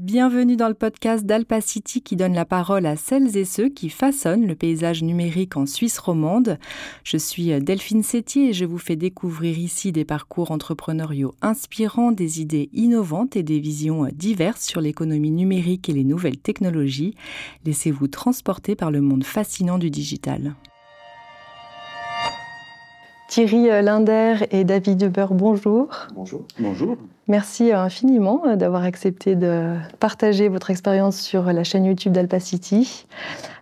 Bienvenue dans le podcast d'Alpacity qui donne la parole à celles et ceux qui façonnent le paysage numérique en Suisse romande. Je suis Delphine Sétier et je vous fais découvrir ici des parcours entrepreneuriaux inspirants, des idées innovantes et des visions diverses sur l'économie numérique et les nouvelles technologies. Laissez-vous transporter par le monde fascinant du digital. Thierry Linder et David Huber, bonjour. Bonjour. Bonjour. Merci infiniment euh, d'avoir accepté de partager votre expérience sur la chaîne YouTube d'Alpacity.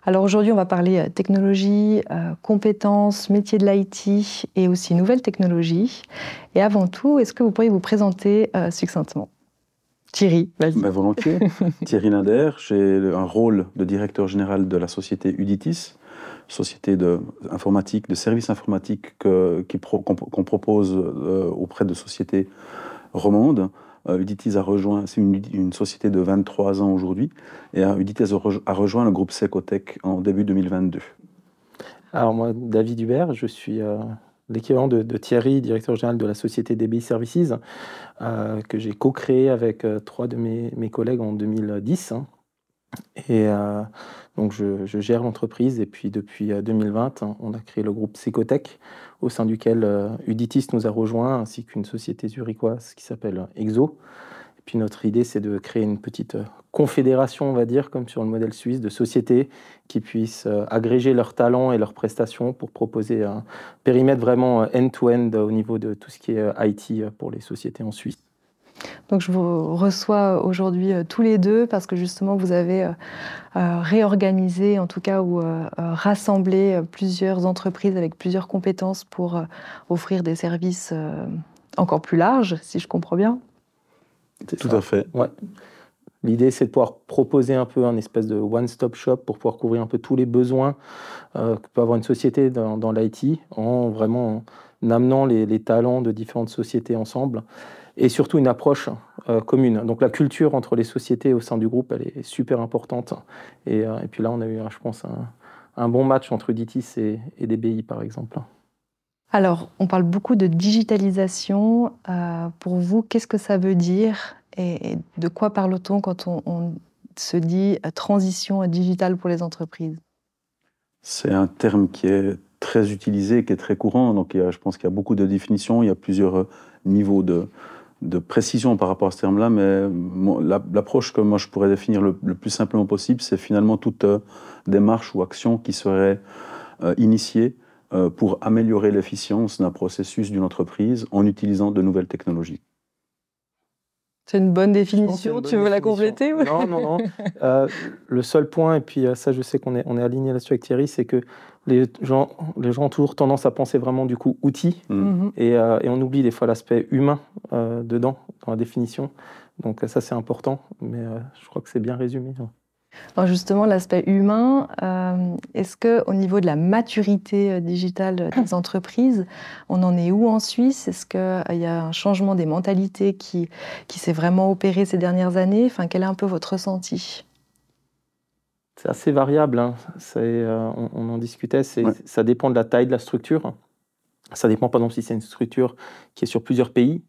Alors aujourd'hui, on va parler euh, technologie, euh, compétences, métiers de l'IT et aussi nouvelles technologies. Et avant tout, est-ce que vous pourriez vous présenter succinctement? Thierry, vas-y. Ben, volontiers. Thierry Linder, j'ai un rôle de directeur général de la société Uditis, société de, informatique, de services informatiques qu'on propose auprès de sociétés romande. Euh, Uditis a rejoint, c'est une, société de 23 ans aujourd'hui, et euh, Uditis a, rejoint le groupe Secotech en début 2022. Alors moi, David Hubert, je suis euh, l'équivalent de, Thierry, directeur général de la société DBI Services, que j'ai co-créé avec trois de mes, collègues en 2010. Hein. Et donc je, gère l'entreprise et puis depuis 2020, euh, on a créé le groupe Secotech au sein duquel euh, Uditis nous a rejoint ainsi qu'une société zurichoise qui s'appelle Exo. Et puis notre idée c'est de créer une petite euh, confédération, on va dire, comme sur le modèle suisse, de sociétés qui puissent agréger leurs talents et leurs prestations pour proposer un périmètre vraiment end-to-end -end au niveau de tout ce qui est IT pour les sociétés en Suisse. Donc je vous reçois aujourd'hui euh, tous les deux parce que justement vous avez euh, euh, réorganisé, en tout cas, ou rassemblé plusieurs entreprises avec plusieurs compétences pour offrir des services encore plus larges, si je comprends bien. Tout à fait. Ouais. L'idée, c'est de pouvoir proposer un peu un espèce de one-stop shop pour pouvoir couvrir un peu tous les besoins que peut avoir une société dans, l'IT, en vraiment amenant les, talents de différentes sociétés ensemble et surtout une approche euh, commune. Donc la culture entre les sociétés au sein du groupe, elle est super importante. Et, euh, puis là, on a eu, je pense, un, bon match entre Ditis et, et, DBI, par exemple. Alors, on parle beaucoup de digitalisation. Euh, pour vous, qu'est-ce que ça veut dire et, de quoi parle-t-on quand on, on, se dit transition digitale pour les entreprises? C'est un terme qui est très utilisé, qui est très courant. Donc, je pense qu'il y a beaucoup de définitions, il y a plusieurs niveaux de, de précision par rapport à ce terme-là, mais l'approche que moi je pourrais définir le, plus simplement possible, c'est finalement toute euh, démarche ou action qui serait euh, initiée euh, pour améliorer l'efficience d'un processus d'une entreprise en utilisant de nouvelles technologies. C'est une bonne définition, tu veux la compléter Non, non, non. le seul point, et puis ça je sais qu'on est, on est aligné là-dessus avec Thierry, c'est que les gens, les gens ont toujours tendance à penser vraiment du coup outils mm. mhm. euh, et, on oublie des fois l'aspect humain euh, dedans, dans la définition. Donc ça c'est important, mais euh, je crois que c'est bien résumé. Alors justement, l'aspect humain, est-ce que au niveau de la maturité digitale des entreprises, on en est où en Suisse? Est-ce qu'il y a un changement des mentalités qui, qui s'est vraiment opéré ces dernières années? Enfin, quel est un peu votre ressenti? C'est assez variable. Hein. Euh, on, en discutait. Ça dépend de la taille de la structure. Ça dépend, par exemple, si c'est une structure qui est sur plusieurs pays.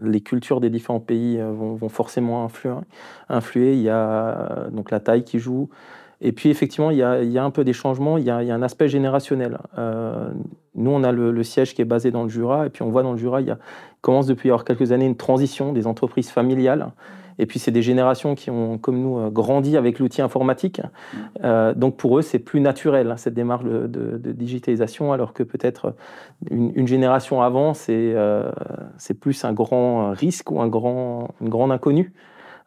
Les cultures des différents pays euh, vont, forcément influer, Il y a euh, donc la taille qui joue. Et puis, effectivement, il y a, un peu des changements. Il y a, un aspect générationnel. nous, on a le, siège qui est basé dans le Jura. Et puis, on voit dans le Jura, il y a, commence depuis avoir quelques années une transition des entreprises familiales et puis, c'est des générations qui ont, comme nous, euh, grandi avec l'outil informatique. Euh, donc, pour eux, c'est plus naturel, hein, cette démarche de, digitalisation, alors que peut-être une, génération avant, euh, c'est plus un grand risque ou un grand, une grande inconnue.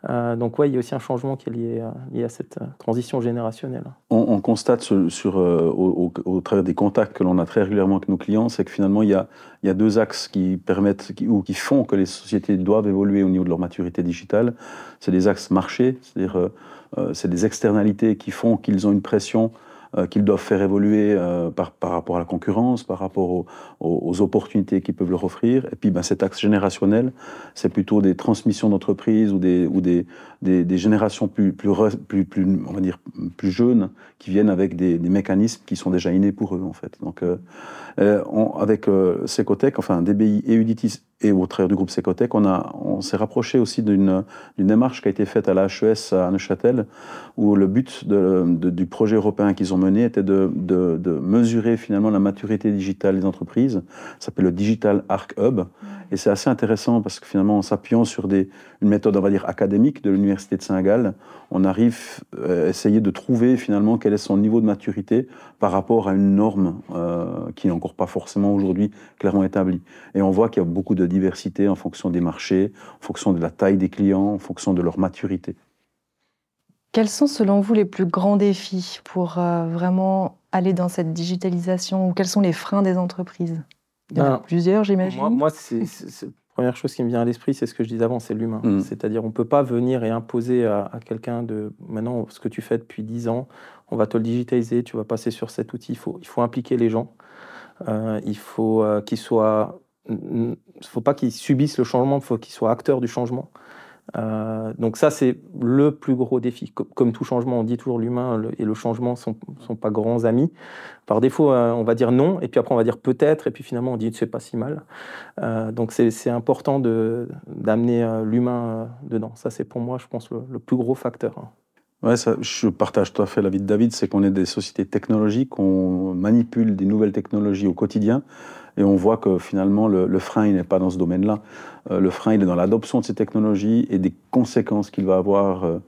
Euh, donc oui, il y a aussi un changement qui est lié, lié à cette transition générationnelle. On, constate sur, euh, au, travers des contacts que l'on a très régulièrement avec nos clients, c'est que finalement il y, a, deux axes qui permettent ou qui font que les sociétés doivent évoluer au niveau de leur maturité digitale. C'est des axes marchés, c'est-à-dire euh, c'est des externalités qui font qu'ils ont une pression euh, qu'ils doivent faire évoluer euh, par, par, rapport à la concurrence, par rapport aux, opportunités qu'ils peuvent leur offrir. Et puis ben, cet axe générationnel, c'est plutôt des transmissions d'entreprises ou, des, ou des, des, générations plus, plus, plus, plus, on va dire, plus jeunes qui viennent avec des, mécanismes qui sont déjà innés pour eux en fait. Donc euh, avec Secotech, enfin DBI et Uditis et au travers du groupe Secotec, on, on s'est rapproché aussi d'une démarche qui a été faite à la HES à Neuchâtel, où le but du projet européen qu'ils ont était de, mesurer finalement la maturité digitale des entreprises. Ça s'appelle le Digital Arc Hub. Et c'est assez intéressant parce que finalement, en s'appuyant sur des, une méthode, on va dire, académique de l'Université de Saint-Gall, on arrive euh, à essayer de trouver finalement quel est son niveau de maturité par rapport à une norme euh, qui n'est encore pas forcément aujourd'hui clairement établie. Et on voit qu'il y a beaucoup de diversité en fonction des marchés, en fonction de la taille des clients, en fonction de leur maturité. Quels sont selon vous les plus grands défis pour euh, vraiment aller dans cette digitalisation ou quels sont les freins des entreprises? Il y en a ben, plusieurs, j'imagine. Moi, moi c'est, la première chose qui me vient à l'esprit, c'est ce que je disais avant, c'est l'humain. Mm. C'est-à-dire, on ne peut pas venir et imposer à, quelqu'un de maintenant ce que tu fais depuis 10 ans, on va te le digitaliser, tu vas passer sur cet outil. Il faut, il faut impliquer les gens. Euh, il faut euh, qu'ils soient il ne faut pas qu'ils subissent le changement, il faut qu'ils soient acteurs du changement. Euh, donc ça, c'est le plus gros défi. Comme, tout changement, on dit toujours l'humain et le changement ne sont, pas grands amis. Par défaut, euh, on va dire non, et puis après on va dire peut-être, et puis finalement on dit c'est pas si mal. Euh, donc c'est important d'amener l'humain dedans. Ça, c'est pour moi, je pense, le, plus gros facteur. Ouais, ça, je partage tout à fait l'avis de David, c'est qu'on est des sociétés technologiques, on manipule des nouvelles technologies au quotidien. Et on voit que finalement, le, frein, n'est pas dans ce domaine-là. Euh, le frein, il est dans l'adoption de ces technologies et des conséquences qu'il va avoir euh,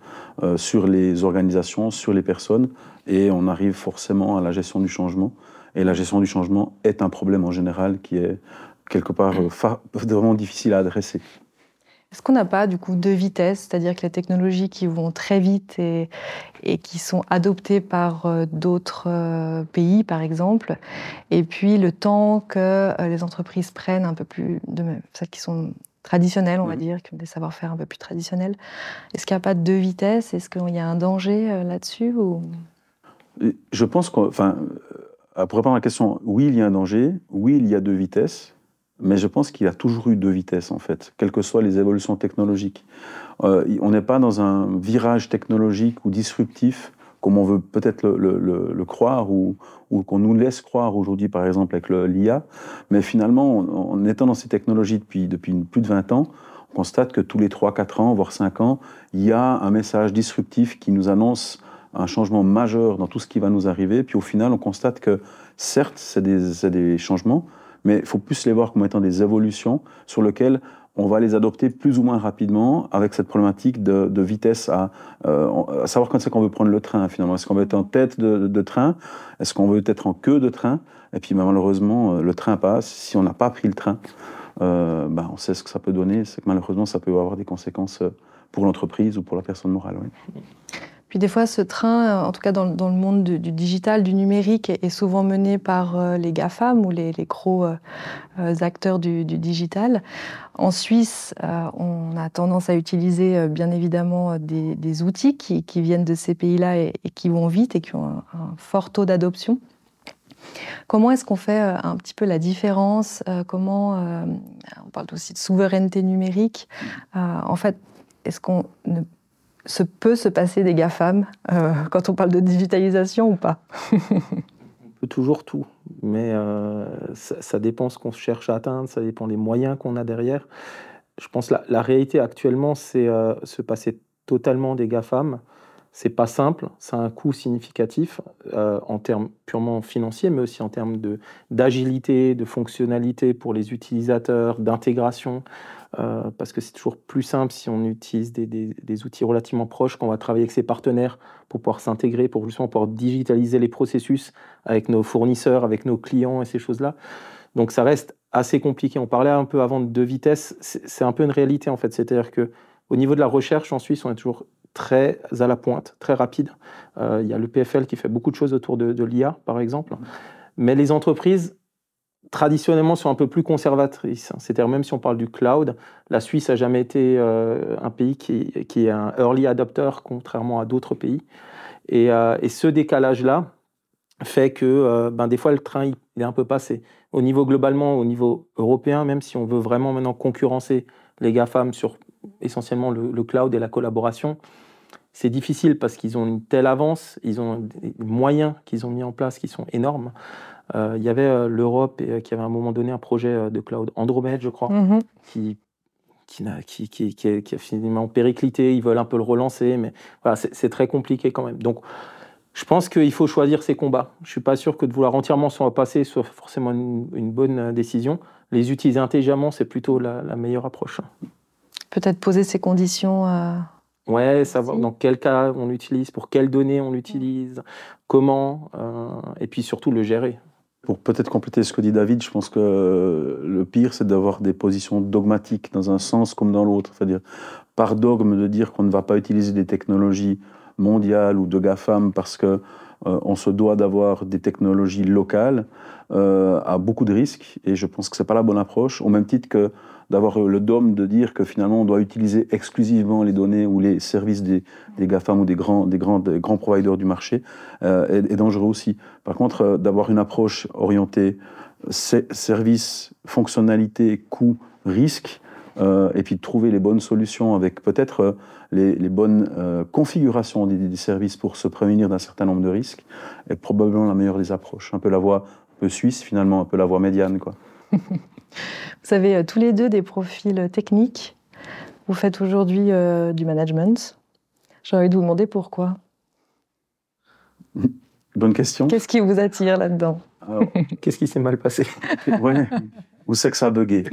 euh, sur les organisations, sur les personnes. Et on arrive forcément à la gestion du changement. Et la gestion du changement est un problème en général qui est quelque part vraiment difficile à adresser. Est-ce qu'on n'a pas du coup deux vitesses, c'est-à-dire que les technologies qui vont très vite et, et qui sont adoptées par euh, d'autres euh, pays, par exemple, et puis le temps que euh, les entreprises prennent un peu plus de celles qui sont traditionnelles, on va dire, qui ont des savoir-faire un peu plus traditionnels. Est-ce qu'il n'y a pas deux vitesses? Est-ce qu'il y a un danger là-dessus ou... Je pense qu'on, enfin, pour répondre à la question, oui, il y a un danger. Oui, il y a deux vitesses. Mais je pense qu'il a toujours eu deux vitesses, en fait, quelles que soient les évolutions technologiques. Euh, on n'est pas dans un virage technologique ou disruptif, comme on veut peut-être le, croire ou, qu'on nous laisse croire aujourd'hui, par exemple, avec l'IA. Mais finalement, en, étant dans ces technologies depuis, plus de 20 ans, on constate que tous les 3-4 ans, voire 5 ans, il y a un message disruptif qui nous annonce un changement majeur dans tout ce qui va nous arriver. Puis au final, on constate que certes, c'est des changements, mais il faut plus les voir comme étant des évolutions sur lesquelles on va les adopter plus ou moins rapidement avec cette problématique de, vitesse à, euh, à, savoir quand c'est qu'on veut prendre le train finalement. Est-ce qu'on veut être en tête de, train? Est-ce qu'on veut être en queue de train? Et puis ben, malheureusement, euh, le train passe. Si on n'a pas pris le train, euh, ben, on sait ce que ça peut donner. C'est que malheureusement, ça peut avoir des conséquences pour l'entreprise ou pour la personne morale. Puis des fois, ce train, en tout cas dans, le monde du, digital, du numérique, est, souvent mené par euh, les GAFAM ou les, gros euh, euh, acteurs du, digital. En Suisse, on a tendance à utiliser bien évidemment des, outils qui, viennent de ces pays-là et, qui vont vite et qui ont un, fort taux d'adoption. Comment est-ce qu'on fait un petit peu la différence Comment on parle aussi de souveraineté numérique En fait, est-ce qu'on ne se peut se passer des GAFAM euh, quand on parle de digitalisation ou pas On peut toujours tout, mais euh, ça, dépend ce qu'on cherche à atteindre, ça dépend des moyens qu'on a derrière. Je pense que la, réalité actuellement, c'est euh, se passer totalement des GAFAM. C'est pas simple, ça a un coût significatif en termes purement financiers, mais aussi en termes d'agilité, de fonctionnalité pour les utilisateurs, d'intégration. Euh, parce que c'est toujours plus simple si on utilise des, outils relativement proches, qu'on va travailler avec ses partenaires pour pouvoir s'intégrer, pour justement pouvoir digitaliser les processus avec nos fournisseurs, avec nos clients et ces choses-là. Donc ça reste assez compliqué. On parlait un peu avant de deux vitesses, c'est un peu une réalité en fait. C'est-à-dire que au niveau de la recherche en Suisse, on est toujours très à la pointe, très rapide. Euh, il y a le PFL qui fait beaucoup de choses autour de, de l'IA, par exemple. Mais les entreprises traditionnellement sont un peu plus conservatrices. C'est-à-dire même si on parle du cloud, la Suisse n'a jamais été euh, un pays qui, est un early adopter, contrairement à d'autres pays. Et, euh, ce décalage-là fait que euh, ben, des fois le train il est un peu passé. Au niveau globalement, au niveau européen, même si on veut vraiment maintenant concurrencer les GAFAM sur essentiellement le, cloud et la collaboration, c'est difficile parce qu'ils ont une telle avance, ils ont des moyens qu'ils ont mis en place qui sont énormes. Il y avait l'Europe qui avait à un moment donné un projet de cloud Andromède, je crois, mm-hmm. qui qui, a, qui, qui, qui, a finalement périclité, ils veulent un peu le relancer, mais voilà, c'est très compliqué quand même. Donc, je pense qu'il faut choisir ses combats. Je ne suis pas sûr que de vouloir entièrement s'en passer soit forcément une, bonne euh, décision. Les utiliser intelligemment, c'est plutôt la, meilleure approche. Peut-être poser ses conditions. Euh... Ouais, savoir dans quel cas on l'utilise, pour quelles données on l'utilise, comment, euh, et puis surtout le gérer. Pour peut-être compléter ce que dit David, je pense que le pire, c'est d'avoir des positions dogmatiques dans un sens comme dans l'autre. C'est-à-dire, par dogme, de dire qu'on ne va pas utiliser des technologies mondiales ou de GAFAM parce que euh, on se doit d'avoir des technologies locales euh, à beaucoup de risques. Et je pense que c'est pas la bonne approche. Au même titre que d'avoir le dôme de dire que finalement on doit utiliser exclusivement les données ou les services des, GAFAM ou des grands, des grands, des grands providers du marché euh, est, dangereux aussi. Par contre, euh, d'avoir une approche orientée services, fonctionnalités, coûts, risques, euh, et puis de trouver les bonnes solutions avec peut-être les, bonnes configurations des, des, services pour se prémunir d'un certain nombre de risques, est probablement la meilleure des approches. Un peu la voie peu suisse finalement, un peu la voie médiane. Quoi. Vous avez euh, tous les deux des profils techniques. Vous faites aujourd'hui euh, du management. J'ai envie de vous demander pourquoi. Bonne question. Qu'est-ce qui vous attire là-dedans? Qu'est-ce qui s'est mal passé? Ouais. Où c'est que ça a bugué?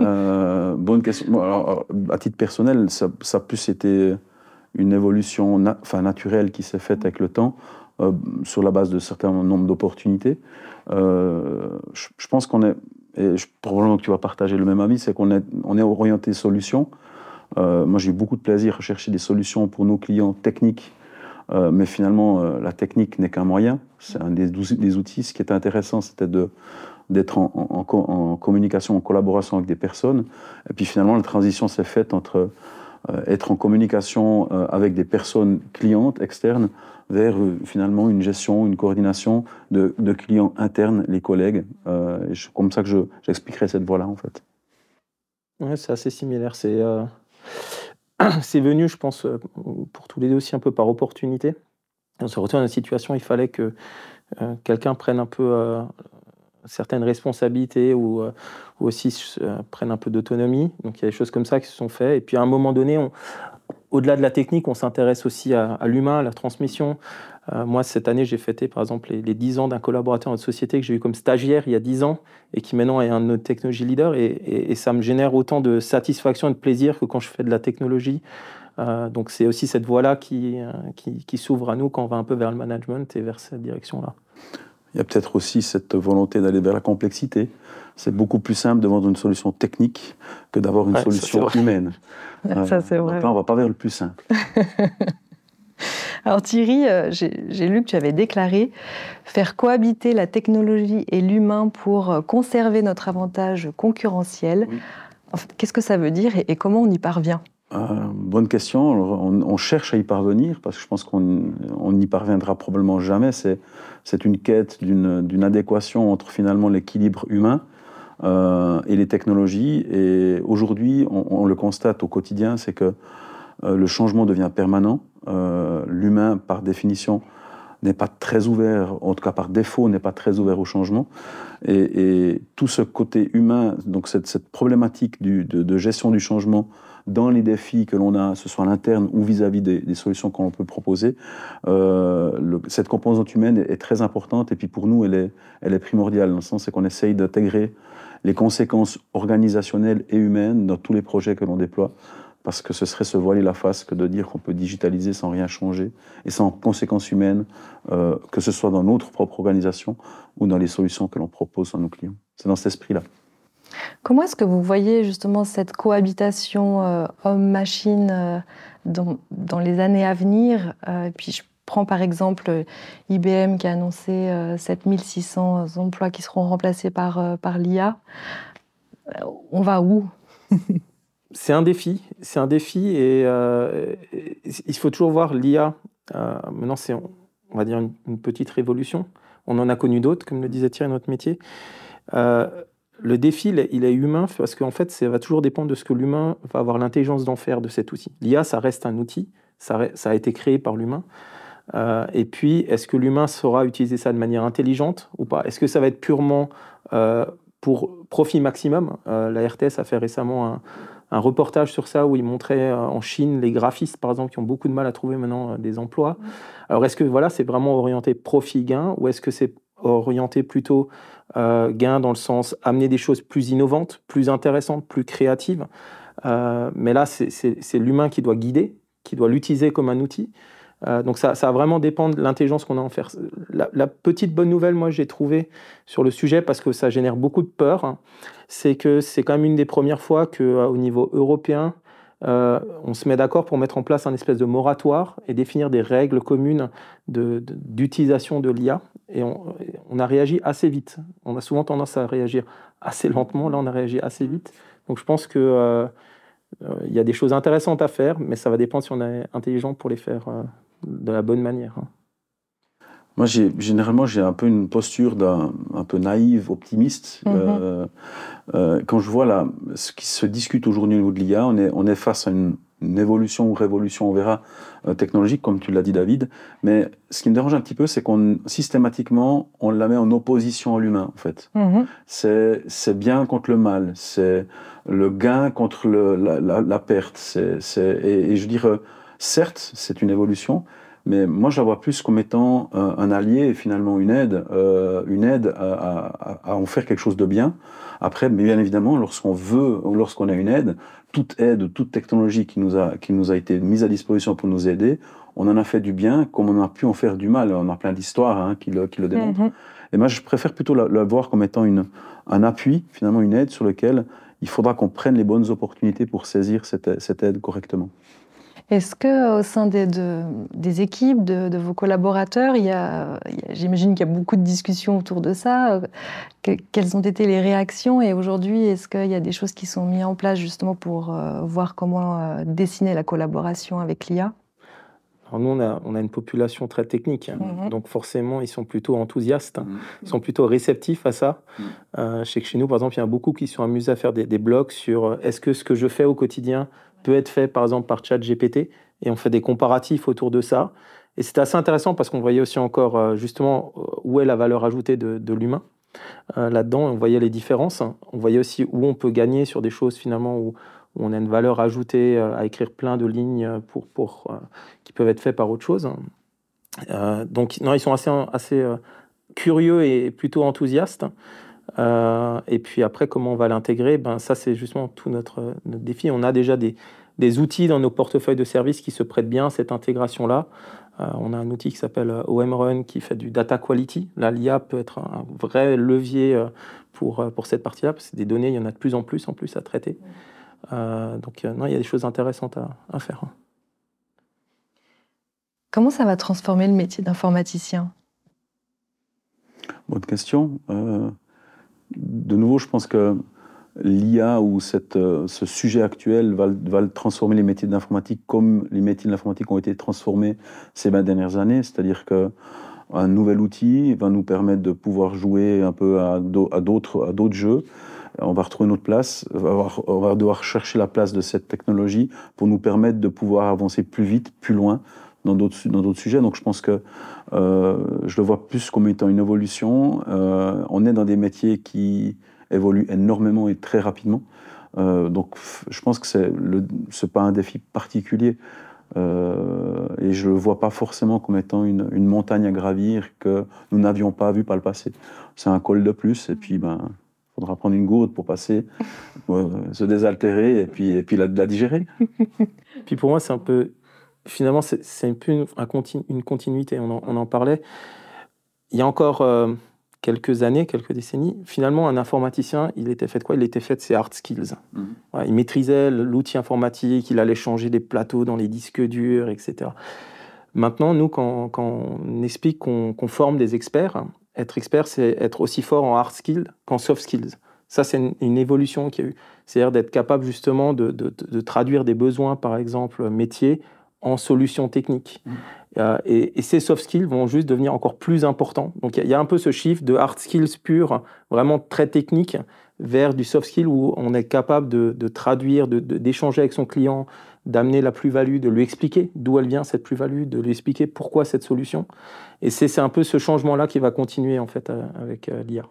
Euh, Bonne question. alors, à titre personnel, ça, a plus été une évolution enfin, naturelle qui s'est faite avec le temps, sur la base de certains nombres d'opportunités. je, pense qu'on est et je, probablement que tu vas partager le même avis, c'est qu'on est, on est orienté solution. Euh, moi, j'ai eu beaucoup de plaisir à chercher des solutions pour nos clients techniques, euh, mais finalement, euh, la technique n'est qu'un moyen. C'est un des, outils. Ce qui était intéressant, c'était d'être en, communication, en collaboration avec des personnes. Et puis finalement, la transition s'est faite entre être en communication avec des personnes clientes externes vers euh, finalement une gestion, une coordination de, clients internes, les collègues. Euh, c'est comme ça que j'expliquerai cette voie-là, en fait. Ouais, c'est assez similaire. C'est euh, c'est venu, je pense, pour tous les deux aussi un peu par opportunité. On se retrouve dans une situation, il fallait que quelqu'un prenne un peu certaines responsabilités ou, ou aussi prenne un peu d'autonomie. Donc il y a des choses comme ça qui se sont faites. Et puis à un moment donné, on, au-delà de la technique, on s'intéresse aussi à, l'humain, à la transmission. Euh, moi, cette année, j'ai fêté par exemple les, 10 ans d'un collaborateur de société que j'ai eu comme stagiaire il y a 10 ans et qui maintenant est un de nos technologies leaders. Et, ça me génère autant de satisfaction et de plaisir que quand je fais de la technologie. Euh, donc c'est aussi cette voie-là euh, qui, qui s'ouvre à nous quand on va un peu vers le management et vers cette direction-là. Il y a peut-être aussi cette volonté d'aller vers la complexité. C'est beaucoup plus simple de vendre une solution technique que d'avoir une solution humaine. ça, c'est vrai. Là, on va pas vers le plus simple. Alors Thierry, euh, j'ai lu que tu avais déclaré faire cohabiter la technologie et l'humain pour euh, conserver notre avantage concurrentiel. Qu'est-ce que ça veut dire et comment on y parvient? Euh, bonne question. on, cherche à y parvenir parce que je pense qu'on n'y parviendra probablement jamais. C'est une quête d'une adéquation entre finalement l'équilibre humain euh, et les technologies. Et aujourd'hui, on, le constate au quotidien, c'est que euh, le changement devient permanent. L'humain, par définition, n'est pas très ouvert, en tout cas par défaut, n'est pas très ouvert au changement. Et, tout ce côté humain, donc cette, problématique de, de, gestion du changement dans les défis que l'on a, ce soit à l'interne ou vis-à-vis des, solutions qu'on peut proposer, euh, cette composante humaine est, très importante et puis pour nous, elle est, primordiale dans le sens qu'on essaye d'intégrer les conséquences organisationnelles et humaines dans tous les projets que l'on déploie parce que ce serait se voiler la face que de dire qu'on peut digitaliser sans rien changer et sans conséquences humaines, euh, que ce soit dans notre propre organisation ou dans les solutions que l'on propose à nos clients. C'est dans cet esprit-là. Comment est-ce que vous voyez justement cette cohabitation euh, homme-machine euh, dans, les années à venir euh, Puis je prends par exemple IBM qui a annoncé 7600 emplois qui seront remplacés par, par l'IA. On va où? C'est un défi, c'est un défi et il faut toujours voir l'IA. maintenant, c'est, on va dire, une, petite révolution. On en a connu d'autres, comme le disait Thierry, notre métier le défi, il est humain parce qu'en fait, ça va toujours dépendre de ce que l'humain va avoir l'intelligence d'en faire de cet outil. L'IA, ça reste un outil, ça, a été créé par l'humain. et puis, est-ce que l'humain saura utiliser ça de manière intelligente ou pas? Est-ce que ça va être purement pour profit maximum? La RTS a fait récemment un, un reportage sur ça où il montrait euh, en Chine les graphistes, par exemple, qui ont beaucoup de mal à trouver maintenant euh, des emplois. Alors, est-ce que voilà, c'est vraiment orienté profit-gain ou est-ce que c'est orienté plutôt euh, gain dans le sens amener des choses plus innovantes, plus intéressantes, plus créatives Mais là, c'est l'humain qui doit guider, qui doit l'utiliser comme un outil. Euh, donc ça, ça, va vraiment dépendre de l'intelligence qu'on a en faire. La, petite bonne nouvelle, moi, j'ai trouvé sur le sujet, parce que ça génère beaucoup de peur, hein, c'est que c'est quand même une des premières fois qu'au euh, niveau européen, euh, on se met d'accord pour mettre en place un espèce de moratoire et définir des règles communes d'utilisation de, l'IA. Et on, a réagi assez vite. On a souvent tendance à réagir assez lentement. Là, on a réagi assez vite. Donc je pense qu'il il y a des choses intéressantes à faire, mais ça va dépendre si on est intelligent pour les faire de la bonne manière. Moi, généralement, j'ai un peu une posture d'un un peu naïve, optimiste. Mhm. Euh, euh, quand je vois là, ce qui se discute aujourd'hui au niveau de l'IA, on est, on est face à une, évolution ou révolution, on verra, euh, technologique, comme tu l'as dit, David. Mais ce qui me dérange un petit peu, c'est qu'on systématiquement, on la met en opposition à l'humain, en fait. Mhm. C'est bien contre le mal, c'est le gain contre le, la, la, perte. Et, je veux dire Certes, c'est une évolution, mais moi je la vois plus comme étant un, allié et finalement une aide, euh, une aide à, en faire quelque chose de bien. Après, mais bien évidemment, lorsqu'on veut, lorsqu'on a une aide, toute aide, toute technologie qui nous a, qui nous a été mise à disposition pour nous aider, on en a fait du bien comme on a pu en faire du mal. On a plein d'histoires hein, qui, le, qui le démontrent. Mhm. Et moi, je préfère plutôt la, voir comme étant une, un appui, finalement une aide sur lequel il faudra qu'on prenne les bonnes opportunités pour saisir cette, cette aide correctement. Est-ce que au sein des, des équipes, de, vos collaborateurs, il y a, j'imagine qu'il y a beaucoup de discussions autour de ça. quelles ont été les réactions Et aujourd'hui, est-ce qu'il y a des choses qui sont mises en place justement pour euh, voir comment euh, dessiner la collaboration avec l'IA alors nous, on a, on a, une population très technique, hein. mhm. donc forcément, ils sont plutôt enthousiastes, mhm. ils sont plutôt réceptifs à ça. Mhm. Euh, je sais que chez nous, par exemple, il y en a beaucoup qui sont amusés à faire des, des blogs sur est-ce que ce que je fais au quotidien peut être fait par exemple par ChatGPT et on fait des comparatifs autour de ça. Et c'était assez intéressant parce qu'on voyait aussi encore euh, justement euh, où est la valeur ajoutée de, l'humain. Euh, là-dedans, on voyait les différences. On voyait aussi où on peut gagner sur des choses finalement où, on a une valeur ajoutée à écrire plein de lignes pour, pour, qui peuvent être faites par autre chose. donc, non, ils sont assez, assez curieux et plutôt enthousiastes. Euh, et puis après, comment on va l'intégrer? Ben, Ça, c'est justement tout notre, notre, défi. On a déjà des, des, outils dans nos portefeuilles de services qui se prêtent bien à cette intégration-là. Euh, on a un outil qui s'appelle euh, OMRun qui fait du data quality. Là, l'IA peut être un vrai levier pour, pour cette partie-là, parce que des données, il y en a de plus en plus en plus à traiter. donc, non, il y a des choses intéressantes à, à faire. Comment ça va transformer le métier d'informaticien? Bonne question de nouveau, je pense que l'IA ou euh, ce sujet actuel va, va transformer les métiers de l'informatique comme les métiers de l'informatique ont été transformés ces 20 dernières années. C'est-à-dire qu'un nouvel outil va nous permettre de pouvoir jouer un peu à d'autres jeux. On va retrouver notre place, on va devoir chercher la place de cette technologie pour nous permettre de pouvoir avancer plus vite, plus loin dans d'autres sujets. Donc je pense que je le vois plus comme étant une évolution. Euh, on est dans des métiers qui évoluent énormément et très rapidement. Euh, donc je pense que c'est n'est pas un défi particulier. et je ne le vois pas forcément comme étant une, montagne à gravir que nous n'avions pas vu par le passé. C'est un col de plus et puis ben faudra prendre une gourde pour passer, se désaltérer et puis, et puis la digérer. puis pour moi, c'est un peu finalement, c'est un peu une, une continuité. On en, parlait. Il y a encore euh, quelques années, quelques décennies, finalement, un informaticien, il était fait de quoi? Il était fait de ses hard skills. Mhm. il maîtrisait l'outil informatique, il allait changer des plateaux dans les disques durs, etc. Maintenant, nous, quand, on explique qu'on forme des experts, être expert, c'est être aussi fort en hard skills qu'en soft skills. Ça, c'est une, évolution qui a eu. C'est-à-dire d'être capable justement de, de, traduire des besoins, par exemple, métiers, en solutions techniques. Mmh. Euh, et, ces soft skills vont juste devenir encore plus importants. Donc il y, a un peu ce chiffre de hard skills pur, vraiment très technique, vers du soft skill où on est capable de, traduire, d'échanger avec son client, d'amener la plus-value, de lui expliquer d'où elle vient cette plus-value, de lui expliquer pourquoi cette solution. Et c'est un peu ce changement-là qui va continuer en fait avec l'IA.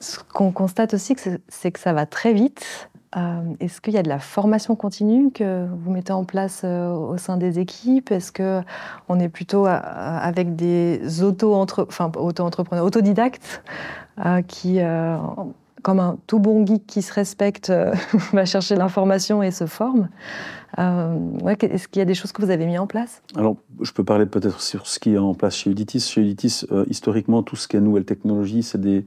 Ce qu'on constate aussi, c'est que ça va très vite. Euh, est-ce qu'il y a de la formation continue que vous mettez en place euh, au sein des équipes? Est-ce qu'on est plutôt euh, avec des auto-entrepreneurs, autodidactes qui, comme un tout bon geek qui se respecte, va chercher l'information et se forme euh, est-ce qu'il y a des choses que vous avez mis en place? Alors, je peux parler peut-être sur ce qui est en place chez Uditis. Chez Uditis, euh, historiquement, tout ce qui est nouvelle technologie, c'est des,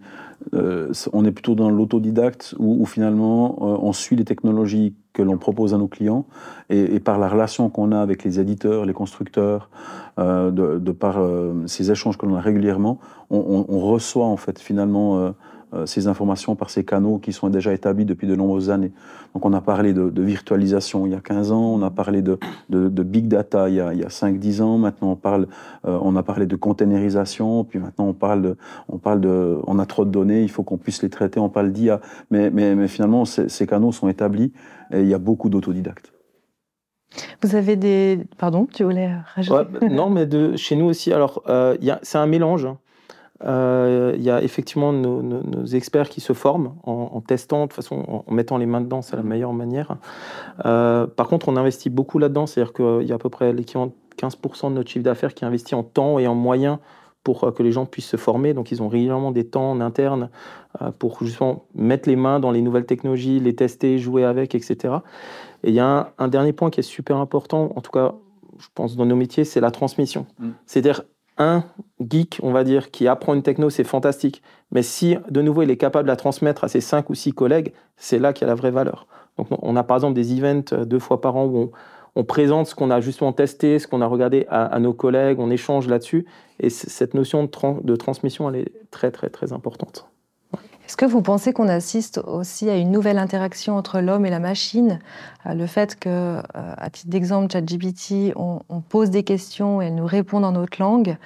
euh, on est plutôt dans l'autodidacte où, finalement on suit les technologies que l'on propose à nos clients et, par la relation qu'on a avec les éditeurs, les constructeurs, de, par ces échanges que l'on a régulièrement, on, on, reçoit en fait finalement euh, ces informations par ces canaux qui sont déjà établis depuis de nombreuses années. Donc on a parlé de, virtualisation il y a 15 ans, on a parlé de, de, big data il y a, a 5-10 ans, maintenant on, parle, euh, on a parlé de containerisation, puis maintenant on parle de, on parle de, on a trop de données, il faut qu'on puisse les traiter, on parle d'IA, mais, mais, mais, finalement ces, canaux sont établis et il y a beaucoup d'autodidactes. Vous avez des... Pardon, tu voulais rajouter? Non, mais de, chez nous aussi, alors euh, c'est un mélange. Euh, il y a effectivement nos, experts qui se forment en, testant, de toute façon, en, mettant les mains dedans, c'est la mmh. meilleure manière. Euh, par contre, on investit beaucoup là-dedans, c'est-à-dire qu'il y a à peu près l'équivalent de 15% de notre chiffre d'affaires qui est investi en temps et en moyens pour euh, que les gens puissent se former. Donc, ils ont régulièrement des temps en interne pour justement mettre les mains dans les nouvelles technologies, les tester, jouer avec, etc. Et il y a un, un dernier point qui est super important, en tout cas, je pense, dans nos métiers, c'est la transmission. Mmh. C'est-à-dire un geek, on va dire, qui apprend une techno, c'est fantastique. Mais si, de nouveau, il est capable de la transmettre à ses cinq ou six collègues, c'est là qu'il y a la vraie valeur. Donc, on a par exemple des events euh, deux fois par an où on, présente ce qu'on a justement testé, ce qu'on a regardé à, nos collègues, on échange là-dessus. Et cette notion de, de transmission, elle est très, très, très importante. Est-ce que vous pensez qu'on assiste aussi à une nouvelle interaction entre l'homme et la machine euh, Le fait que, euh, à titre d'exemple, ChatGPT, on, pose des questions et elle nous répond dans notre langue?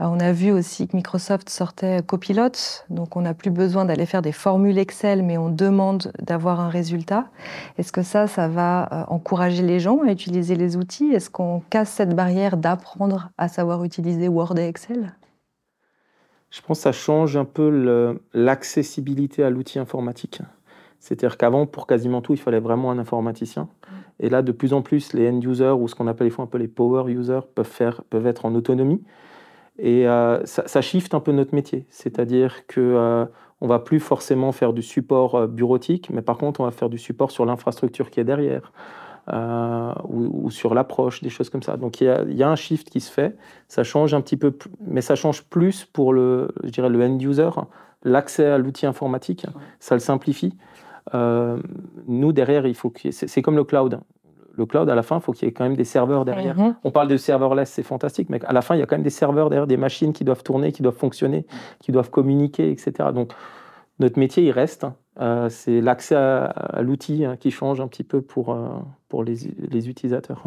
Euh, on a vu aussi que Microsoft sortait Copilot, donc on n'a plus besoin d'aller faire des formules Excel, mais on demande d'avoir un résultat. Est-ce que ça, ça va encourager les gens à utiliser les outils? Est-ce qu'on casse cette barrière d'apprendre à savoir utiliser Word et Excel? Je pense que ça change un peu l'accessibilité à l'outil informatique. C'est-à-dire qu'avant, pour quasiment tout, il fallait vraiment un informaticien. Et là, de plus en plus, les end-users, ou ce qu'on appelle un peu les power users, peuvent, être en autonomie. Et euh, ça, shift un peu notre métier. C'est-à-dire qu'on euh, ne va plus forcément faire du support euh, bureautique, mais par contre, on va faire du support sur l'infrastructure qui est derrière. Euh, ou, sur l'approche, des choses comme ça. Donc il y, a, un shift qui se fait, ça change un petit peu, mais ça change plus pour le, je dirais, le end user, l'accès à l'outil informatique, ça le simplifie. Euh, nous derrière, il faut que c'est comme le cloud. Le cloud, à la fin, il faut qu'il y ait quand même des serveurs derrière. Mhm. On parle de serverless, c'est fantastique, mais à la fin, il y a quand même des serveurs derrière, des machines qui doivent tourner, qui doivent fonctionner, qui doivent communiquer, etc. Donc, notre métier, il reste. Euh, c'est l'accès à, l'outil hein, qui change un petit peu pour, euh, pour les, les, utilisateurs.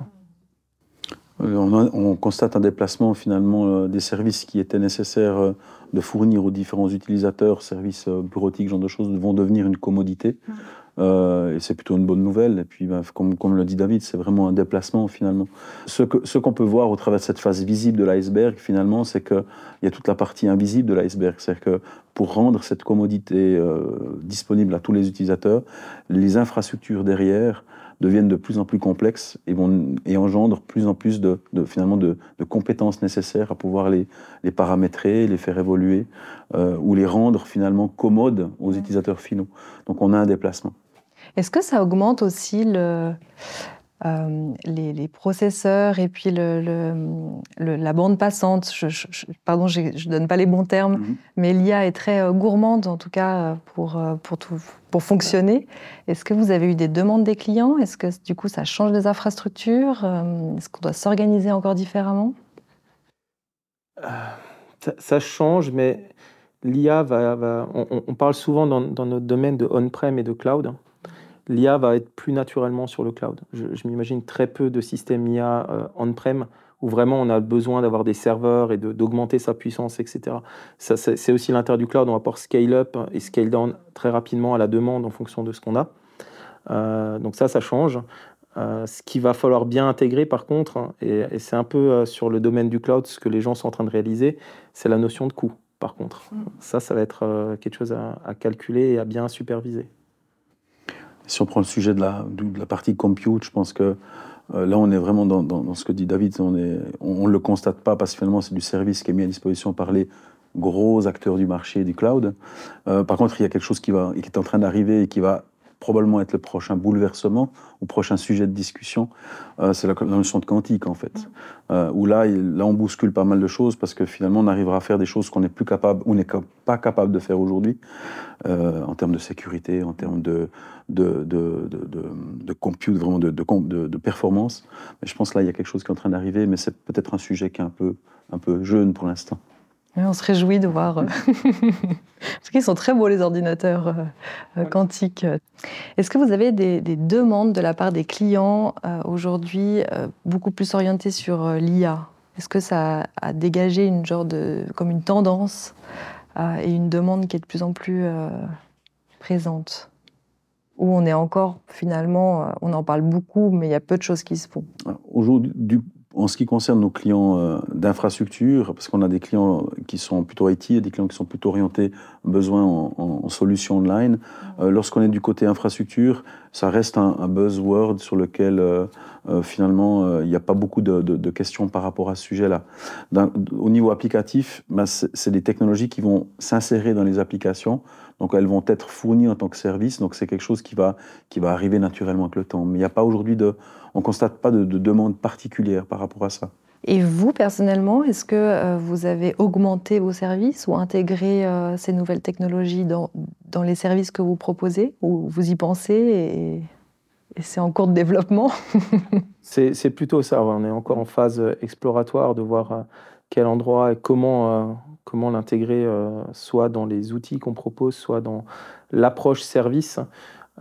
Euh, on, constate un déplacement finalement des services qui étaient nécessaires de fournir aux différents utilisateurs, services bureautiques, genre de choses, vont devenir une commodité. Euh, et c'est plutôt une bonne nouvelle. Et puis, bah, comme, comme, le dit David, c'est vraiment un déplacement finalement. Ce qu'on ce peut voir au travers de cette phase visible de l'iceberg, finalement, c'est qu'il y a toute la partie invisible de l'iceberg. C'est-à-dire que pour rendre cette commodité euh, disponible à tous les utilisateurs, les infrastructures derrière deviennent de plus en plus complexes et, vont, et engendrent plus en plus de, de finalement de, de, compétences nécessaires à pouvoir les, les paramétrer, les faire évoluer euh, ou les rendre finalement commodes aux utilisateurs finaux. Donc on a un déplacement. Est-ce que ça augmente aussi le, euh, les, processeurs et puis le, la bande passante? Je, Pardon, je ne donne pas les bons termes, mhm. mais l'IA est très euh, gourmande en tout cas pour, euh, pour, tout, pour fonctionner. Est-ce que vous avez eu des demandes des clients? Est-ce que du coup ça change les infrastructures? Est-ce qu'on doit s'organiser encore différemment? Ça, change, mais l'IA va. on, on, parle souvent dans, dans notre domaine de on-prem et de cloud l'IA va être plus naturellement sur le cloud. Je, m'imagine très peu de systèmes IA euh, on-prem où vraiment on a besoin d'avoir des serveurs et d'augmenter sa puissance, etc. C'est aussi l'intérêt du cloud, on va pouvoir scale up et scale down très rapidement à la demande en fonction de ce qu'on a. Euh, donc ça, ça change. ce qu'il va falloir bien intégrer par contre, et, c'est un peu sur le domaine du cloud ce que les gens sont en train de réaliser, c'est la notion de coût par contre. Mm. Ça, ça va être quelque chose à, calculer et à bien superviser. Si on prend le sujet de la, partie compute, je pense que là, on est vraiment dans, ce que dit David. On ne le constate pas parce que finalement, c'est du service qui est mis à disposition par les gros acteurs du marché du cloud. par contre, il y a quelque chose qui est en train d'arriver et qui va probablement être le prochain bouleversement ou prochain sujet de discussion, euh, c'est la, notion de quantique en fait. Euh, où là, là, on bouscule pas mal de choses parce que finalement, on arrivera à faire des choses qu'on n'est plus capable ou n'est pas capable de faire aujourd'hui euh, en termes de sécurité, en termes de, de, de, de, de compute, vraiment de, de, performance. Mais je pense là, il y a quelque chose qui est en train d'arriver, mais c'est peut-être un sujet qui est un peu, un peu jeune pour l'instant on se réjouit de voir. Euh, parce qu'ils sont très beaux, les ordinateurs euh, euh, quantiques. Est-ce que vous avez des, demandes de la part des clients aujourd'hui beaucoup plus orientées sur l'IA Est-ce que ça a dégagé une genre de, comme une tendance et une demande qui est de plus en plus présente? Ou on est encore, finalement, on en parle beaucoup, mais il y a peu de choses qui se font Aujourd'hui, en ce qui concerne nos clients euh, d'infrastructure, parce qu'on a des clients qui sont plutôt IT et des clients qui sont plutôt orientés besoins en, solutions online, euh, lorsqu'on est du côté infrastructure, ça reste un, buzzword sur lequel euh, finalement il n'y a pas beaucoup de, questions par rapport à ce sujet-là. Au niveau applicatif, ben, c'est des technologies qui vont s'insérer dans les applications, donc elles vont être fournies en tant que service, donc c'est quelque chose qui va, qui va arriver naturellement avec le temps. Mais il n'y a pas aujourd'hui de on ne constate pas de, demande particulière par rapport à ça. Et vous, personnellement, est-ce que euh, vous avez augmenté vos services ou intégré euh, ces nouvelles technologies dans, dans, les services que vous proposez Ou vous y pensez et, c'est en cours de développement C'est plutôt ça. On est encore en phase exploratoire de voir euh, quel endroit et comment, comment l'intégrer, soit dans les outils qu'on propose, soit dans l'approche service.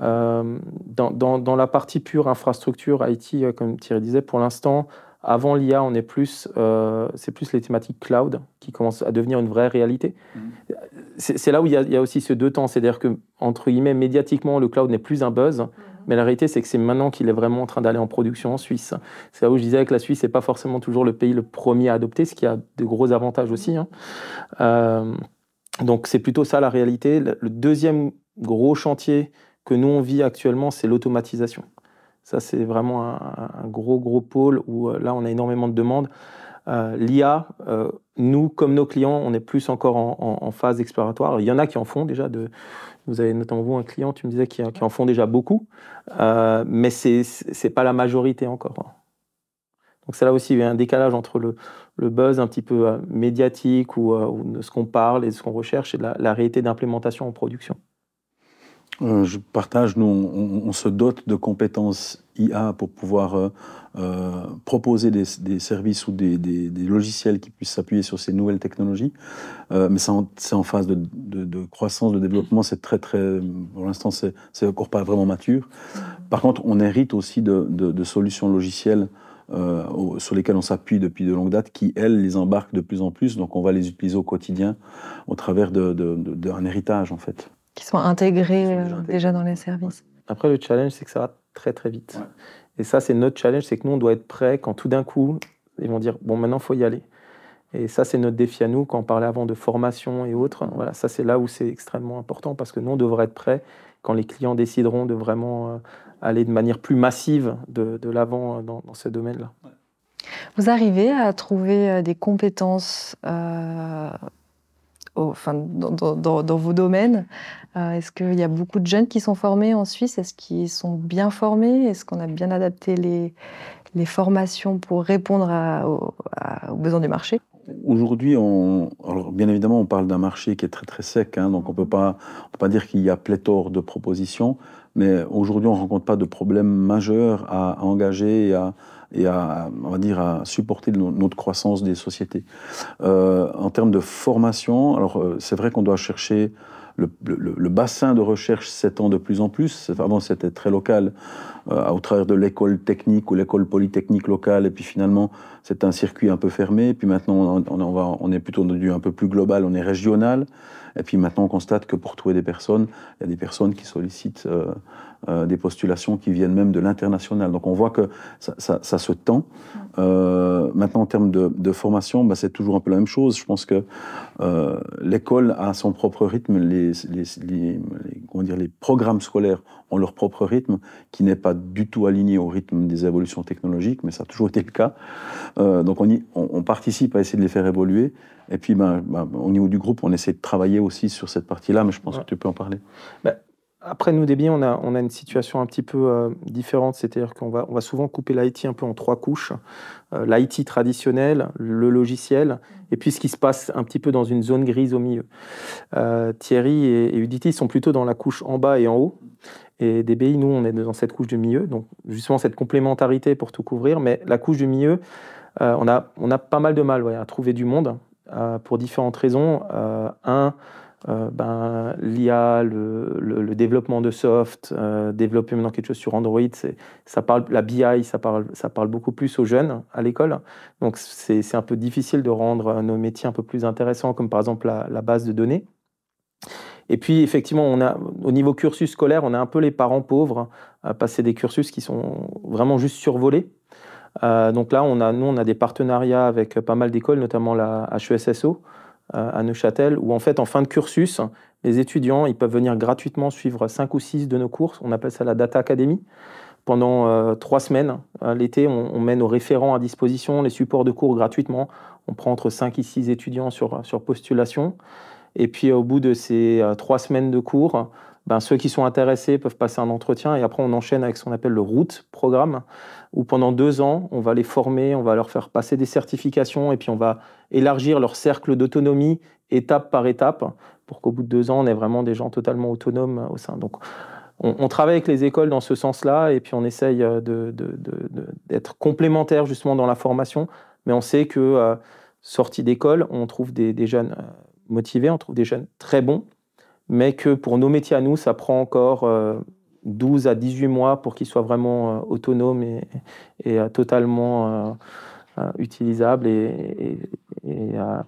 Euh, dans, dans, la partie pure infrastructure IT, euh, comme Thierry disait, pour l'instant, avant l'IA, on est plus, euh, c'est plus les thématiques cloud qui commencent à devenir une vraie réalité. Mmh. C'est là où il y, a, il y, a, aussi ce deux temps, c'est-à-dire que entre guillemets, médiatiquement, le cloud n'est plus un buzz, mmh. mais la réalité, c'est que c'est maintenant qu'il est vraiment en train d'aller en production en Suisse. C'est là où je disais que la Suisse n'est pas forcément toujours le pays le premier à adopter, ce qui a de gros avantages aussi. Hein. donc c'est plutôt ça la réalité. Le deuxième gros chantier que nous, on vit actuellement, c'est l'automatisation. Ça, c'est vraiment un, gros, gros pôle où euh, là, on a énormément de demandes. Euh, L'IA, euh, nous, comme nos clients, on est plus encore en, phase exploratoire. Il y en a qui en font déjà. Vous avez notamment vous un client, tu me disais, qui, en font déjà beaucoup, mais ce n'est pas la majorité encore. Donc c'est là aussi il y a un décalage entre le, buzz un petit peu médiatique ou, de ce qu'on parle et de ce qu'on recherche et la réalité d'implémentation en production. Euh, je partage, nous, on, se dote de compétences IA pour pouvoir euh, euh, proposer des, services ou des, logiciels qui puissent s'appuyer sur ces nouvelles technologies. mais c'est en, phase de, croissance, de développement. C'est très, très. Pour l'instant, c'est encore pas vraiment mature. Par contre, on hérite aussi de, solutions logicielles. sur lesquelles on s'appuie depuis de longues dates, qui, elles, les embarquent de plus en plus. Donc, on va les utiliser au quotidien au travers d'un héritage, en fait qui sont intégrés euh, déjà dans les services. Après, le challenge, c'est que ça va très très vite. Et ça, c'est notre challenge, c'est que nous, on doit être prêts quand tout d'un coup, ils vont dire, bon, maintenant, il faut y aller. Et ça, c'est notre défi à nous, quand on parlait avant de formation et autres. Voilà, ça, c'est là où c'est extrêmement important, parce que nous, on devrait être prêts quand les clients décideront de vraiment euh, aller de manière plus massive de, de l'avant euh, dans, dans ce domaine-là. Vous arrivez à trouver des compétences enfin, dans, vos domaines. Euh, est-ce qu'il y a beaucoup de jeunes qui sont formés en Suisse? Est-ce qu'ils sont bien formés? Est-ce qu'on a bien adapté les, formations pour répondre aux, besoins du marché? Aujourd'hui, bien évidemment, on parle d'un marché qui est très très sec, hein, donc on ne peut pas dire qu'il y a pléthore de propositions, mais aujourd'hui, on ne rencontre pas de problème majeur à engager et à, et à, on va dire, à supporter notre croissance des sociétés. Euh, en termes de formation, alors euh, c'est vrai qu'on doit chercher le, bassin de recherche s'étend de plus en plus. Avant, c'était très local. au travers de l'école technique ou l'école polytechnique locale, et puis finalement, c'est un circuit un peu fermé, puis maintenant, on, est plutôt devenu un peu plus global, on est régional, et puis maintenant, on constate que pour trouver des personnes, il y a des personnes qui sollicitent euh, des postulations qui viennent même de l'international. Donc on voit que ça, ça, se tend. Euh, maintenant, en termes de, formation, bah, c'est toujours un peu la même chose. Je pense que euh, l'école a son propre rythme, les, les, les, dire, les programmes scolaires ont leur propre rythme, qui n'est pas du tout aligné au rythme des évolutions technologiques, mais ça a toujours été le cas. donc on, y, on, participe à essayer de les faire évoluer. Et puis, ben, ben, au niveau du groupe, on essaie de travailler aussi sur cette partie-là, mais je pense que tu peux en parler. Après, nous, Debian, on a, on a une situation un petit peu euh, différente, c'est-à-dire qu'on va, on va souvent couper l'IT un peu en trois couches. Euh, L'IT traditionnel, le logiciel, et puis ce qui se passe un petit peu dans une zone grise au milieu. Euh, Thierry et, et, Udity sont plutôt dans la couche en bas et en haut. Et DBI, nous, on est dans cette couche du milieu, donc justement cette complémentarité pour tout couvrir. Mais la couche du milieu, on, a, on a pas mal de mal à trouver du monde pour différentes raisons. un, euh, ben, l'IA, le, développement de soft, euh, développer maintenant quelque chose sur Android, ça parle, la BI, ça parle, ça parle beaucoup plus aux jeunes à l'école. Donc c'est un peu difficile de rendre nos métiers un peu plus intéressants, comme par exemple la, base de données. Et puis, effectivement, on a, au niveau cursus scolaire, on a un peu les parents pauvres à passer des cursus qui sont vraiment juste survolés. Euh, donc là, on a, nous, on a des partenariats avec pas mal d'écoles, notamment la HESSO, à Neuchâtel, où en fait, en fin de cursus, les étudiants ils peuvent venir gratuitement suivre 5 ou 6 de nos cours. On appelle ça la Data Academy. Pendant euh, trois semaines, euh, l'été, on, met nos référents à disposition, les supports de cours gratuitement. On prend entre 5 et 6 étudiants sur, sur postulation. Et puis, au bout de ces euh, trois semaines de cours, ben, ceux qui sont intéressés peuvent passer un entretien et après on enchaîne avec ce qu'on appelle le route programme où pendant deux ans on va les former, on va leur faire passer des certifications et puis on va élargir leur cercle d'autonomie étape par étape pour qu'au bout de deux ans on ait vraiment des gens totalement autonomes au sein. Donc on, travaille avec les écoles dans ce sens-là et puis on essaye d'être de, de, complémentaire justement dans la formation, mais on sait que euh, sortie d'école on trouve des, des jeunes euh, motivés, on trouve des jeunes très bons mais que pour nos métiers à nous, ça prend encore 12 euh, à 18 mois pour qu'ils soient vraiment euh, autonomes et, euh, totalement utilisables et,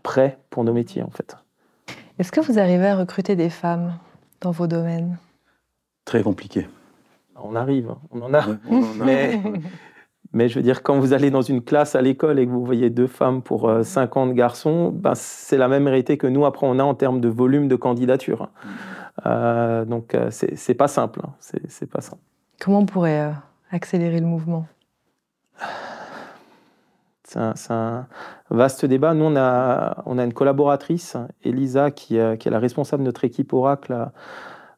prêts pour nos métiers en fait. Est-ce que vous arrivez à recruter des femmes dans vos domaines? Très compliqué. On arrive, on en a. on en a. Mais mais je veux dire, quand vous allez dans une classe à l'école et que vous voyez deux femmes pour 50 euh, garçons, ben, c'est la même réalité que nous, après, on a en termes de volume de candidature. Mmh. Euh, donc, euh, c'est pas simple. Hein. C'est pas simple. Comment on pourrait accélérer le mouvement? C'est un, vaste débat. Nous, on a, on a une collaboratrice, Elisa, qui, qui, est la responsable de notre équipe Oracle à,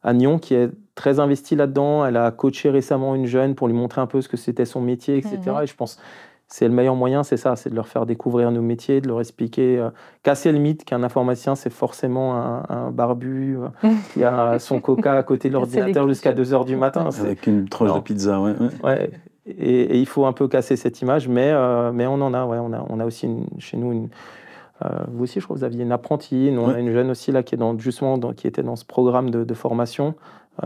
à Nyon, qui est très investie là-dedans. Elle a coaché récemment une jeune pour lui montrer un peu ce que c'était son métier, etc. Mhm. Et je pense c'est le meilleur moyen, c'est ça, c'est de leur faire découvrir nos métiers, de leur expliquer, euh, casser le mythe qu'un informaticien, c'est forcément un, barbu euh, qui a son coca à côté de l'ordinateur jusqu'à 2 heures du matin. Avec une tranche de pizza, ouais. ouais. Et, il faut un peu casser cette image, mais, euh, mais on en a, ouais, on a, on a aussi chez nous une, euh, vous aussi, je crois que vous aviez une apprentie. Nous, on a une jeune aussi là qui est dans, justement qui était dans ce programme de, formation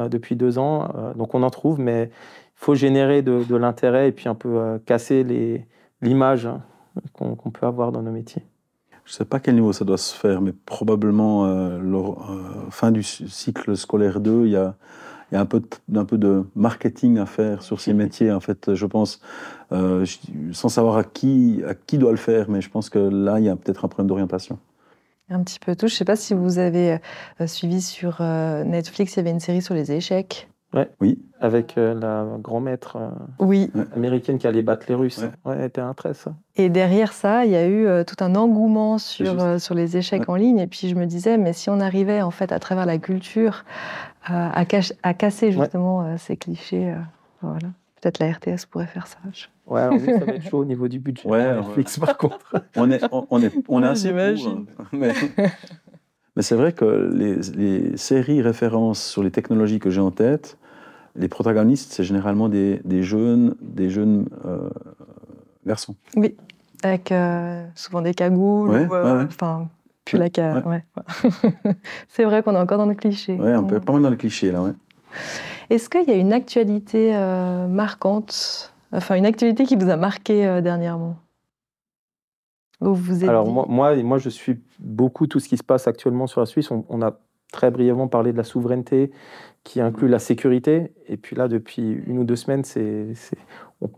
depuis deux ans. Euh, donc on en trouve, mais il faut générer de, l'intérêt et puis un peu casser l'image hein, qu'on peut avoir dans nos métiers. Je ne sais pas à quel niveau ça doit se faire, mais probablement fin du cycle scolaire 2, il y a un peu, de, peu de marketing à faire sur ces métiers, en fait, je pense, euh, sans savoir à qui, à qui doit le faire, mais je pense que là, il y a peut-être un problème d'orientation. Un petit peu tout. Je ne sais pas si vous avez euh, suivi sur euh, Netflix, il y avait une série sur les échecs. Ouais. Oui. Avec la grand-maître oui. américaine qui allait battre les Russes. Ouais, elle était un ça. Et derrière ça, il y a eu tout un engouement sur, sur les échecs en ligne. Et puis je me disais, mais si on arrivait en fait à travers la culture à, casser justement euh, ces clichés. Euh, voilà. Peut-être la RTS pourrait faire ça. Ouais, alors ça va être chaud au niveau du budget. Ouais, Netflix, par contre. On est, on, est, on est assez hein. mais, mais c'est vrai que les, les, séries références sur les technologies que j'ai en tête, les protagonistes, c'est généralement des, des, jeunes, des jeunes euh, garçons. Oui, avec souvent des cagoules. Ouais, Enfin, puis la ouais. c'est vrai qu'on est encore dans le cliché. Ouais, on peut pas mal dans le cliché là, ouais. Est-ce qu'il y a une actualité marquante, enfin une actualité qui vous a marqué dernièrement vous Alors moi, moi, je suis beaucoup tout ce qui se passe actuellement sur la Suisse. On, a très brièvement parlé de la souveraineté qui inclut la sécurité. Et puis là, depuis une ou deux semaines, c'est,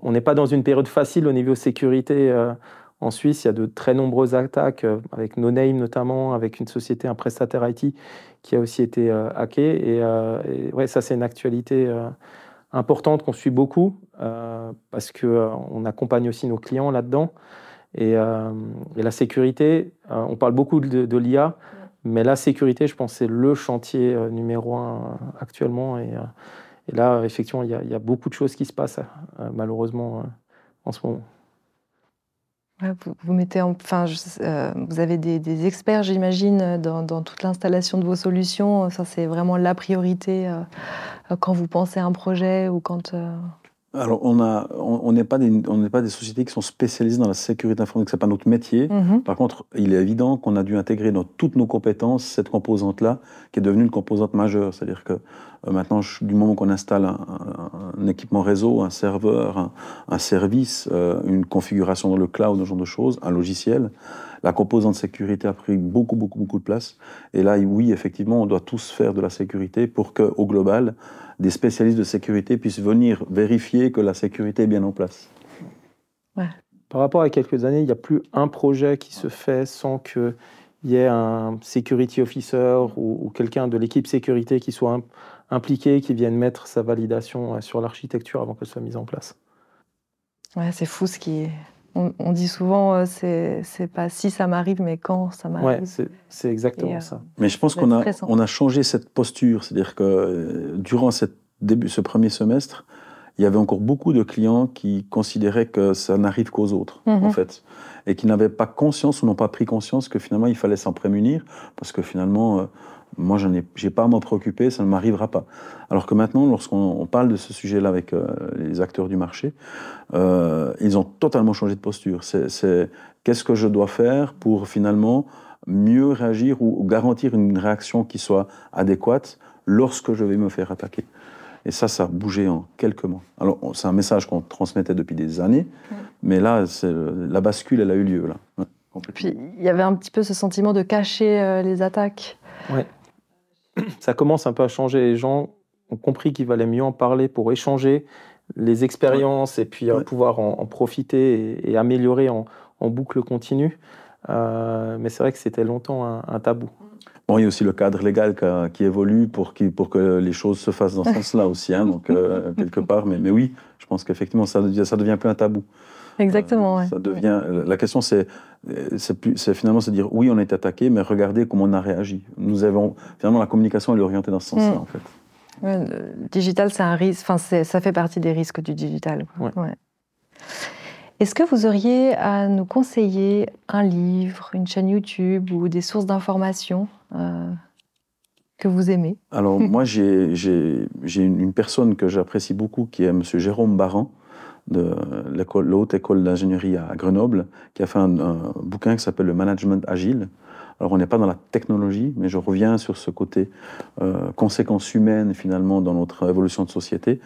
on n'est pas dans une période facile au niveau sécurité. Euh, en Suisse, il y a de très nombreuses attaques, euh, avec No Name notamment, avec une société, un prestataire IT qui a aussi été euh, hacké. Et, ouais, ça, c'est une actualité importante qu'on suit beaucoup parce qu'on accompagne aussi nos clients là-dedans. Et, la sécurité, on parle beaucoup de l'IA. Mais la sécurité, je pense, c'est le chantier euh, numéro un euh, actuellement. Et, euh, et là, effectivement, il y, a, beaucoup de choses qui se passent, malheureusement, en ce moment. Vous, mettez enfin, vous avez des, experts, j'imagine, dans, toute l'installation de vos solutions. Ça, c'est vraiment la priorité quand vous pensez à un projet ou quand. Alors, on n'est on, pas des, pas des sociétés qui sont spécialisées dans la sécurité informatique, ce n'est pas notre métier. Mhm. Par contre, il est évident qu'on a dû intégrer dans toutes nos compétences cette composante-là, qui est devenue une composante majeure. C'est-à-dire que euh, maintenant, du moment qu'on installe un, équipement réseau, un serveur, un, service, euh, une configuration dans le cloud, ce genre de choses, un logiciel, la composante sécurité a pris beaucoup, beaucoup, beaucoup de place. Et là, oui, effectivement, on doit tous faire de la sécurité pour qu'au global, des spécialistes de sécurité puissent venir vérifier que la sécurité est bien en place. Par rapport à quelques années, il n'y a plus un projet qui se fait sans qu'il y ait un security officer ou, quelqu'un de l'équipe sécurité qui soit impliqué, qui vienne mettre sa validation euh, sur l'architecture avant qu'elle soit mise en place. Ouais, c'est fou ce qui est. On, dit souvent, euh, c'est pas si ça m'arrive, mais quand ça m'arrive. Ouais, c'est exactement euh, ça. Mais je pense qu'on a, on a changé cette posture. C'est-à-dire que euh, durant cette début, ce premier semestre, il y avait encore beaucoup de clients qui considéraient que ça n'arrive qu'aux autres, en mhm. fait. Et qui n'avaient pas conscience ou n'ont pas pris conscience que finalement, il fallait s'en prémunir, parce que finalement, moi, je n'ai pas à m'en préoccuper, ça ne m'arrivera pas. Alors que maintenant, lorsqu'on parle de ce sujet-là avec euh, les acteurs du marché, euh, ils ont totalement changé de posture. C'est qu'est-ce que je dois faire pour finalement mieux réagir ou, garantir une réaction qui soit adéquate lorsque je vais me faire attaquer? Et ça, ça a bougé en quelques mois. Alors, c'est un message qu'on transmettait depuis des années, mais là, la bascule, elle a eu lieu. Là. Puis, il y avait un petit peu ce sentiment de cacher euh, les attaques. Ouais. ça commence un peu à changer. Les gens ont compris qu'il valait mieux en parler pour échanger les expériences et puis euh, pouvoir en, profiter et, améliorer en, boucle continue. Euh, mais c'est vrai que c'était longtemps un, tabou. Bon, il y a aussi le cadre légal qui, évolue pour, pour, que les choses se fassent dans ce sens-là aussi, hein, donc euh, quelque part. Mais, mais oui, je pense qu'effectivement, ça, ça devient plus un tabou. Exactement. Ça devient. La question, c'est, c'est finalement se dire oui, on est attaqué, mais regardez comment on a réagi. Nous avons finalement la communication elle est orientée dans ce sens-là, mm. en fait. le digital, c'est un risque. Enfin, ça fait partie des risques du digital. Ouais. Est-ce que vous auriez à nous conseiller un livre, une chaîne YouTube ou des sources d'informations euh, que vous aimez? Alors, moi, j'ai une, une personne que j'apprécie beaucoup qui est M. Jérôme Baran, de l'haute école d'ingénierie à Grenoble, qui a fait un, bouquin qui s'appelle Le Management Agile. Alors on n'est pas dans la technologie, mais je reviens sur ce côté euh, conséquences humaines finalement dans notre évolution de société,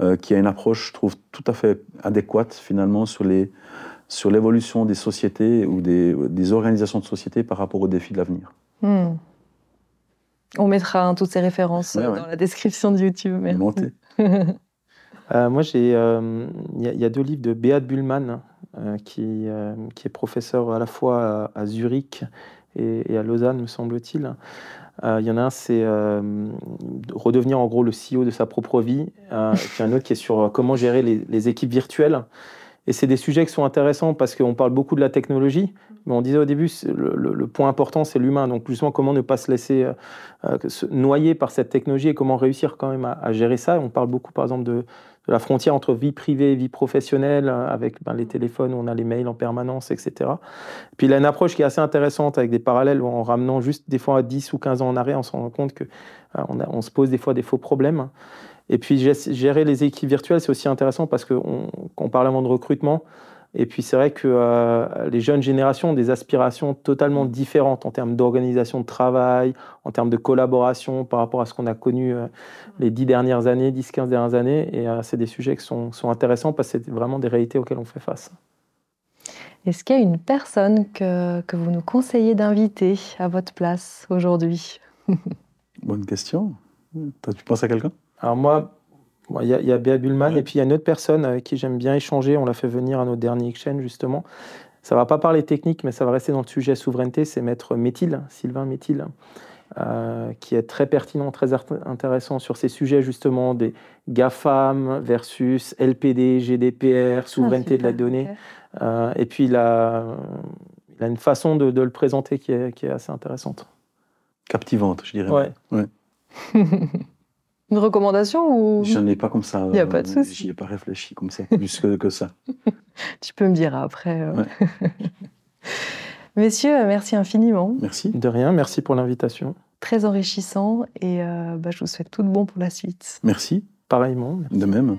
euh, qui a une approche, je trouve, tout à fait adéquate finalement sur les sur l'évolution des sociétés ou des, des, organisations de société par rapport aux défis de l'avenir. Hmm. On mettra hein, toutes ces références dans la description de YouTube. Merci. Euh, moi, j'ai, euh, il y, a deux livres de Beat Bullman, euh, qui, est professeur à la fois à, Zurich et, à Lausanne, me semble-t-il. Il y en a un, c'est redevenir en gros le CEO de sa propre vie. Euh, puis un autre qui est sur comment gérer les, équipes virtuelles. Et c'est des sujets qui sont intéressants parce qu'on parle beaucoup de la technologie, mais on disait au début, le, point important, c'est l'humain. Donc justement, comment ne pas se laisser se noyer par cette technologie et comment réussir quand même à gérer ça. On parle beaucoup, par exemple, de, la frontière entre vie privée et vie professionnelle, euh, avec ben, les téléphones où on a les mails en permanence, etc. Puis il a une approche qui est assez intéressante avec des parallèles en ramenant juste des fois à 10 ou 15 ans en arrière, on se rend compte qu'on euh, on se pose des fois des faux problèmes. Et puis gérer les équipes virtuelles, c'est aussi intéressant parce qu'on on parlait avant de recrutement. Et puis c'est vrai que euh, les jeunes générations ont des aspirations totalement différentes en termes d'organisation de travail, en termes de collaboration par rapport à ce qu'on a connu euh, les 10 dernières années, 10-15 dernières années. Et c'est des sujets qui sont, sont intéressants parce que c'est vraiment des réalités auxquelles on fait face. Est-ce qu'il y a une personne que, que vous nous conseillez d'inviter à votre place aujourd'hui? Bonne question. Toi, tu penses à quelqu'un? Alors moi, il y, a, y a Béa Bullman et puis il y a une autre personne avec qui j'aime bien échanger. On l'a fait venir à notre dernier exchange justement. Ça va pas parler technique, mais ça va rester dans le sujet souveraineté. C'est Maître Métil, Sylvain Métil, euh, qui est très pertinent, très intéressant sur ces sujets justement des GAFAM versus LPD, GDPR, ah, souveraineté de la donnée. Euh, et puis il a, il a, une façon de, de le présenter qui est, qui est, assez intéressante. Captivante, je dirais. Ouais. ouais. Une recommandation ou? Je n'ai pas comme ça. Il n'y a pas de souci. J'y ai pas réfléchi comme ça, plus que, que ça. tu peux me dire après. Euh. Messieurs, merci infiniment. Merci. De rien, merci pour l'invitation. Très enrichissant et euh, bah, je vous souhaite tout de bon pour la suite. Merci. Pareillement. De même.